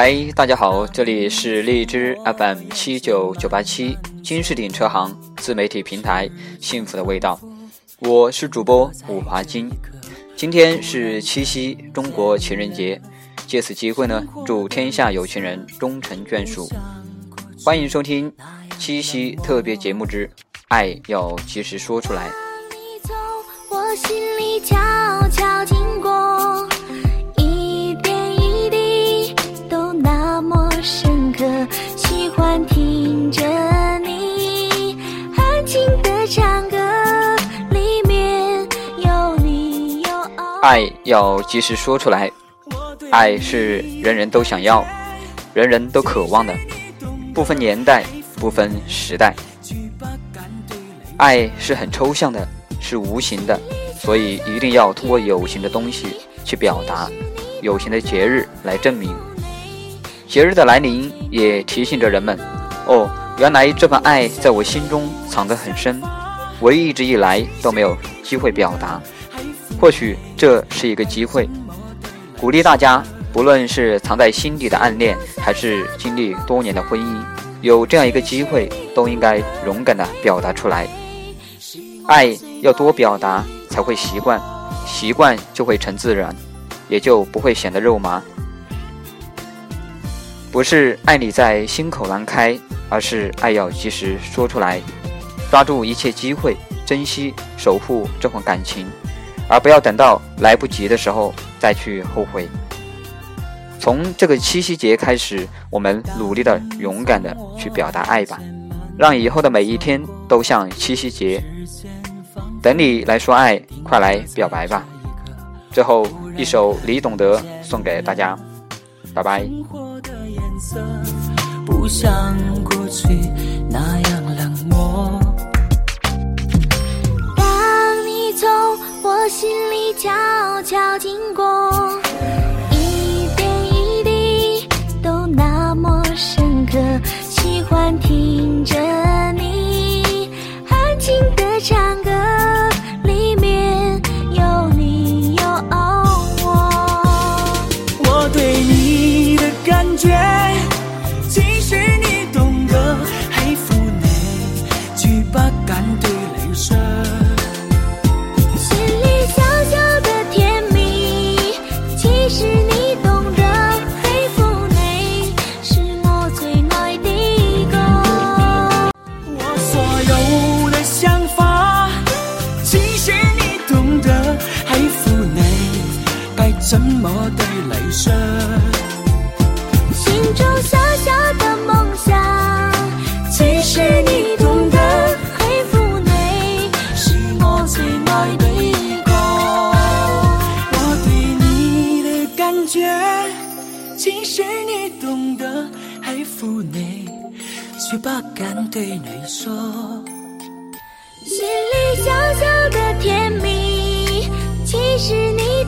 嗨，大家好，这里是荔枝 FM 七九九八七金士鼎车行自媒体平台，幸福的味道，我是主播武华金。今天是七夕，中国情人节，借此机会呢，祝天下有情人终成眷属。欢迎收听七夕特别节目之《爱要及时说出来》。我心里爱要及时说出来，爱是人人都想要、人人都渴望的，不分年代，不分时代。爱是很抽象的，是无形的，所以一定要通过有形的东西去表达，有形的节日来证明。节日的来临也提醒着人们，哦，原来这份爱在我心中藏得很深，我一直以来都没有机会表达，或许这是一个机会，鼓励大家，不论是藏在心底的暗恋，还是经历多年的婚姻，有这样一个机会，都应该勇敢的表达出来。爱要多表达，才会习惯，习惯就会成自然，也就不会显得肉麻。不是爱你在心口难开，而是爱要及时说出来，抓住一切机会，珍惜守护这份感情，而不要等到来不及的时候再去后悔。从这个七夕节开始，我们努力的、勇敢的去表达爱吧，让以后的每一天都像七夕节。等你来说爱，快来表白吧。最后一首李懂德送给大家，拜拜。色不像过去那样悄悄经过一点一滴都那么深刻喜欢听着你安静的唱歌里面有你有我我对你的感觉其实你懂得喜欢你却不敢对你说。却不敢对你说。心里小小的甜蜜，其实你。